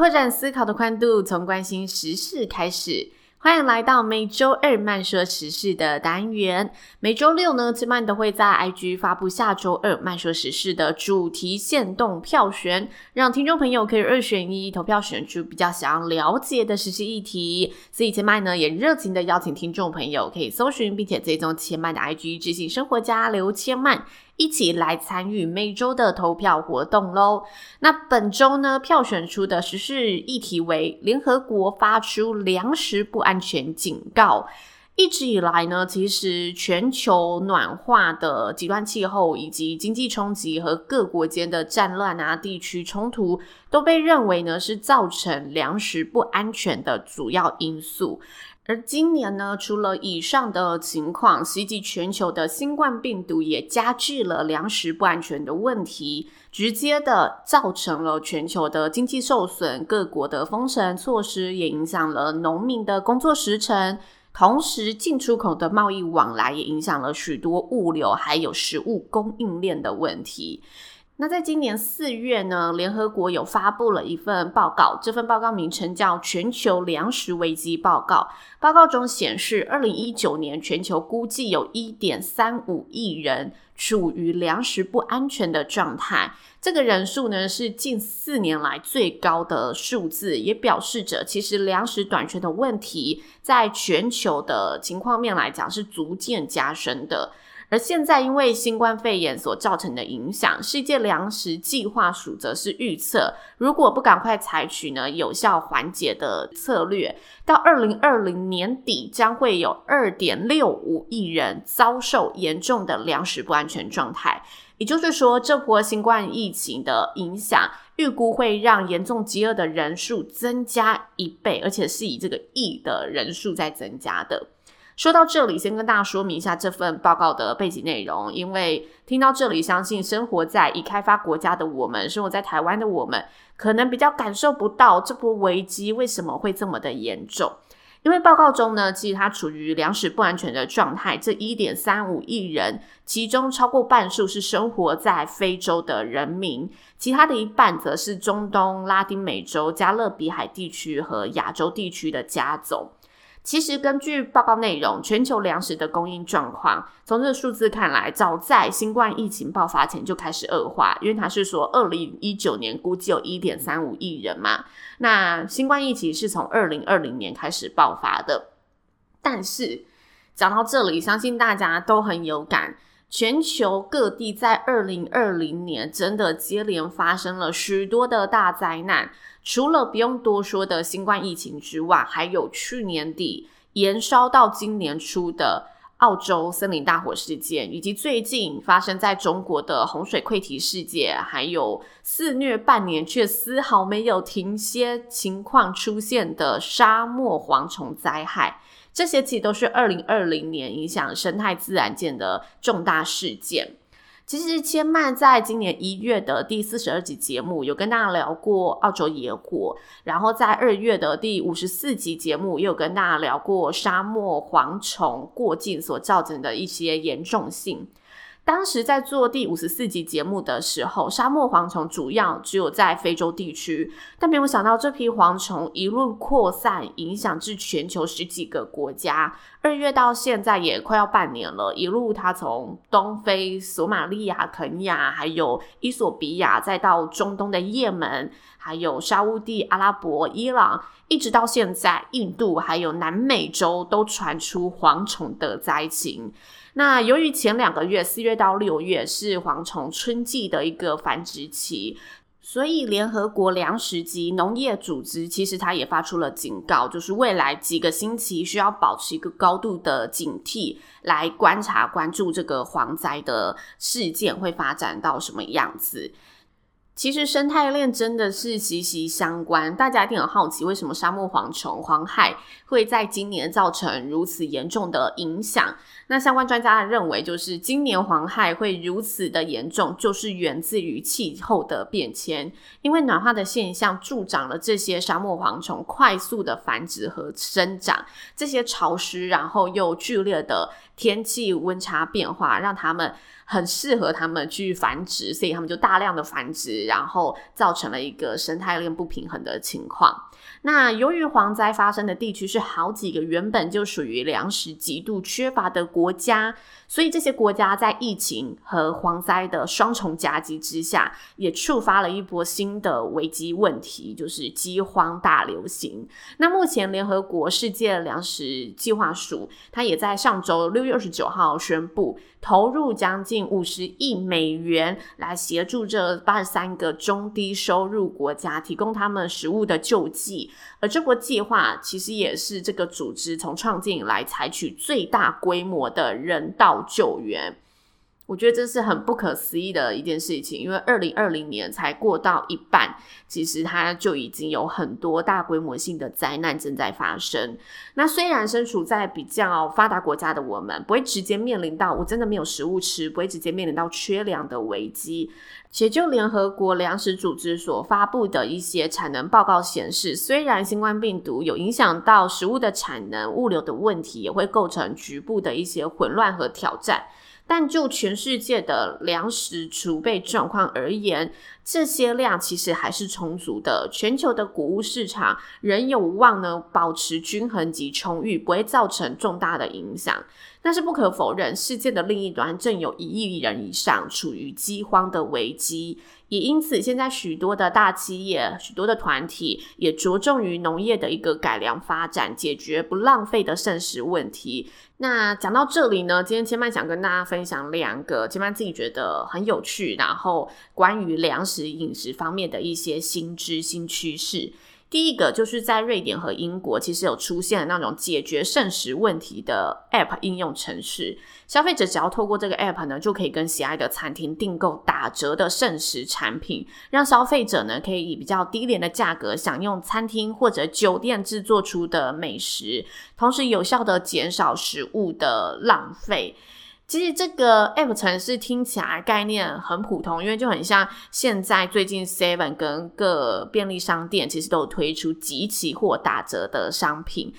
拓展思考的宽度，从关心时事开始。欢迎来到每周二慢说时事的单元。每周六呢，千曼都会在 IG 发布下周二慢说时事的主题限动票选，让听众朋友可以二选一投票选出比较想要了解的时事议题。所以千嫚呢也热情的邀请听众朋友可以搜寻并且追踪千嫚的 IG 知性生活家刘千嫚。一起来参与每周的投票活动喽！那本周呢，票选出的时事议题为联合国发出粮食不安安全警告。一直以来呢，其实全球暖化的极端气候以及经济冲击和各国间的战乱啊、地区冲突，都被认为呢是造成粮食不安全的主要因素。而今年呢，除了以上的情况，袭击全球的新冠病毒也加剧了粮食不安全的问题，直接的造成了全球的经济受损，各国的封城措施也影响了农民的工作时程，同时进出口的贸易往来也影响了许多物流还有食物供应链的问题。那在今年四月呢，联合国有发布了一份报告，这份报告名称叫《全球粮食危机报告》。报告中显示，二零一九年全球估计有一点三五亿人处于粮食不安全的状态，这个人数呢是近四年来最高的数字，也表示着其实粮食短缺的问题在全球的情况面来讲是逐渐加深的。而现在，因为新冠肺炎所造成的影响，世界粮食计划署则是预测，如果不赶快采取呢有效缓解的策略，到二零二零年底将会有二点六五亿人遭受严重的粮食不安全状态。也就是说，这波新冠疫情的影响，预估会让严重饥饿的人数增加一倍，而且是以这个亿的人数在增加的。说到这里，先跟大家说明一下这份报告的背景内容。因为听到这里，相信生活在已开发国家的我们，生活在台湾的我们，可能比较感受不到这波危机为什么会这么的严重。因为报告中呢，其实它处于粮食不安全的状态。这一点三五亿人，其中超过半数是生活在非洲的人民，其他的一半则是中东、拉丁美洲、加勒比海地区和亚洲地区的家总。其实，根据报告内容，全球粮食的供应状况，从这个数字看来，早在新冠疫情爆发前就开始恶化。因为他是说，二零一九年估计有一点三五亿人嘛，那新冠疫情是从二零二零年开始爆发的。但是讲到这里，相信大家都很有感。全球各地在二零二零年真的接连发生了许多的大灾难，除了不用多说的新冠疫情之外，还有去年底延烧到今年初的澳洲森林大火事件，以及最近发生在中国的洪水溃堤事件，还有肆虐半年却丝毫没有停歇情况出现的沙漠蝗虫灾害。这些其实都是二零二零年影响生态自然界的重大事件。其实千曼在今年一月的第四十二集节目有跟大家聊过澳洲野火，然后在二月的第五十四集节目也有跟大家聊过沙漠蝗虫过境所造成的一些严重性。当时在做第五十四集节目的时候，沙漠蝗虫主要只有在非洲地区，但没有想到这批蝗虫一路扩散，影响至全球十几个国家。二月到现在也快要半年了，一路它从东非、索马利亚、肯亚，还有伊索比亚，再到中东的也门，还有沙乌地阿拉伯、伊朗，一直到现在，印度还有南美洲都传出蝗虫的灾情。那由于前两个月四月到六月是蝗虫春季的一个繁殖期，所以，联合国粮食及农业组织其实它也发出了警告，就是未来几个星期需要保持一个高度的警惕，来观察、关注这个蝗灾的事件会发展到什么样子。其实生态链真的是息息相关，大家一定很好奇，为什么沙漠蝗虫蝗害会在今年造成如此严重的影响？那相关专家认为，就是今年蝗害会如此的严重，就是源自于气候的变迁，因为暖化的现象助长了这些沙漠蝗虫快速的繁殖和生长。这些潮湿然后又剧烈的天气温差变化，让它们。很适合他们去繁殖，所以他们就大量的繁殖，然后造成了一个生态链不平衡的情况。那由于蝗灾发生的地区是好几个原本就属于粮食极度缺乏的国家，所以这些国家在疫情和蝗灾的双重夹击之下，也触发了一波新的危机问题，就是饥荒大流行。那目前联合国世界粮食计划署，它也在上周六月二十九号宣布，投入将近五十亿美元来协助这八十三个中低收入国家提供他们食物的救济，而这国计划其实也是这个组织从创建以来采取最大规模的人道救援。我觉得这是很不可思议的一件事情，因为二零二零年才过到一半，其实它就已经有很多大规模性的灾难正在发生。那虽然身处在比较发达国家的我们，不会直接面临到我真的没有食物吃，不会直接面临到缺粮的危机。且就联合国粮食组织所发布的一些产能报告显示，虽然新冠病毒有影响到食物的产能、物流的问题，也会构成局部的一些混乱和挑战。但就全世界的粮食储备状况而言，这些量其实还是充足的。全球的谷物市场仍有望呢保持均衡及充裕，不会造成重大的影响。但是不可否认，世界的另一端正有一亿人以上处于饥荒的危机。也因此，现在许多的大企业、许多的团体也着重于农业的一个改良发展，解决不浪费的剩食问题。那讲到这里呢，今天千曼想跟大家分享两个千曼自己觉得很有趣，然后关于粮食饮食方面的一些新知、新趋势。第一个就是在瑞典和英国，其实有出现了那种解决剩食问题的 App 应用程式。消费者只要透过这个 App 呢，就可以跟喜爱的餐厅订购打折的剩食产品，让消费者呢可以以比较低廉的价格享用餐厅或者酒店制作出的美食，同时有效地减少食物的浪费。其实这个 App 城市听起来概念很普通，因为就很像现在最近 Seven 跟各便利商店其实都有推出集齐或打折的商品。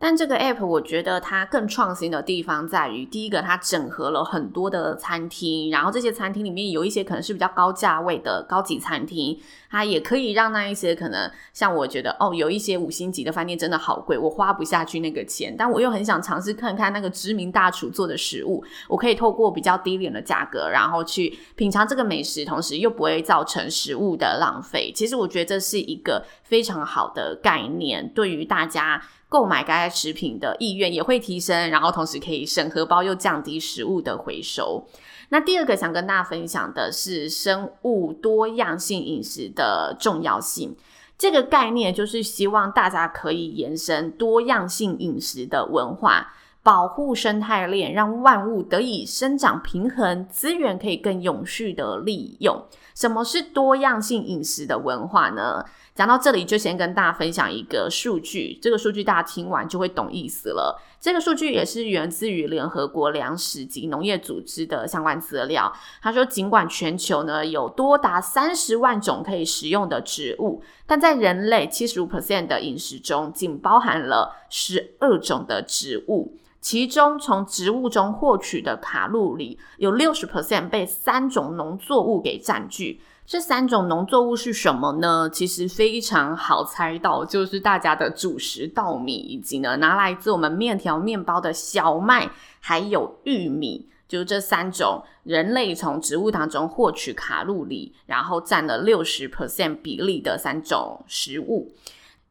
但这个 app 我觉得它更创新的地方在于，第一个它整合了很多的餐厅，然后这些餐厅里面有一些可能是比较高价位的高级餐厅，它也可以让那一些可能像我觉得哦，有一些五星级的饭店真的好贵，我花不下去那个钱，但我又很想尝试看看那个知名大厨做的食物，我可以透过比较低廉的价格，然后去品尝这个美食，同时又不会造成食物的浪费。其实我觉得这是一个非常好的概念，对于大家。购买该食品的意愿也会提升，然后同时可以审核包又降低食物的回收。那第二个想跟大家分享的是生物多样性饮食的重要性。这个概念就是希望大家可以延伸多样性饮食的文化，保护生态链，让万物得以生长平衡，资源可以更永续的利用。什么是多样性饮食的文化呢？讲到这里，就先跟大家分享一个数据。这个数据大家听完就会懂意思了。这个数据也是源自于联合国粮食及农业组织的相关资料。他说，尽管全球呢有多达三十万种可以食用的植物，但在人类七十五 percent 的饮食中，仅包含了十二种的植物。其中，从植物中获取的卡路里有六十 percent 被三种农作物给占据。这三种农作物是什么呢？其实非常好猜到，就是大家的主食稻米，以及呢拿来做我们面条、面包的小麦，还有玉米，就是这三种人类从植物当中获取卡路里，然后占了六十 percent 比例的三种食物。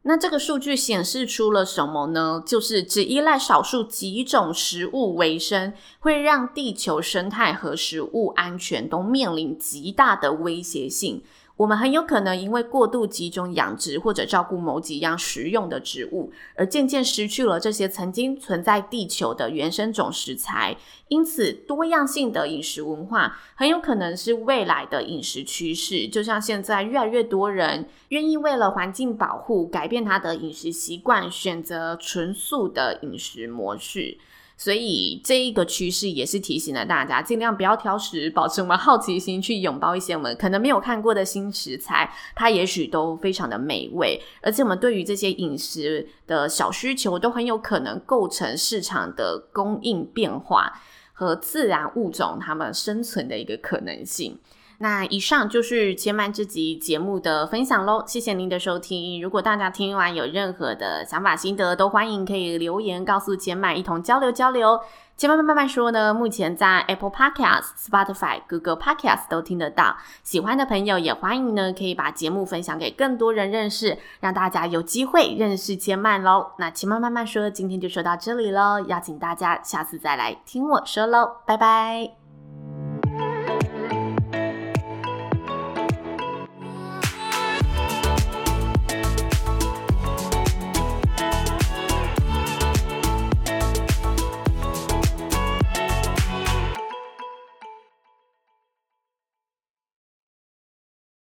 那这个数据显示出了什么呢？就是只依赖少数几种食物为生，会让地球生态和食物安全都面临极大的威胁性。我们很有可能因为过度集中养殖或者照顾某几样食用的植物，而渐渐失去了这些曾经存在地球的原生种食材。因此，多样性的饮食文化很有可能是未来的饮食趋势。就像现在，越来越多人愿意为了环境保护，改变他的饮食习惯，选择纯素的饮食模式。所以这一个趋势也是提醒了大家，尽量不要挑食，保持我们好奇心，去拥抱一些我们可能没有看过的新食材，它也许都非常的美味。而且我们对于这些饮食的小需求，都很有可能构成市场的供应变化和自然物种它们生存的一个可能性。那以上就是千嫚这集节目的分享喽，谢谢您的收听。如果大家听完有任何的想法心得，都欢迎可以留言告诉千嫚，一同交流交流。千嫚慢慢慢说呢，目前在 Apple Podcast、Spotify、Google Podcast 都听得到。喜欢的朋友也欢迎呢，可以把节目分享给更多人认识，让大家有机会认识千嫚喽。那千嫚慢慢说，今天就说到这里喽，邀请大家下次再来听我说喽，拜拜。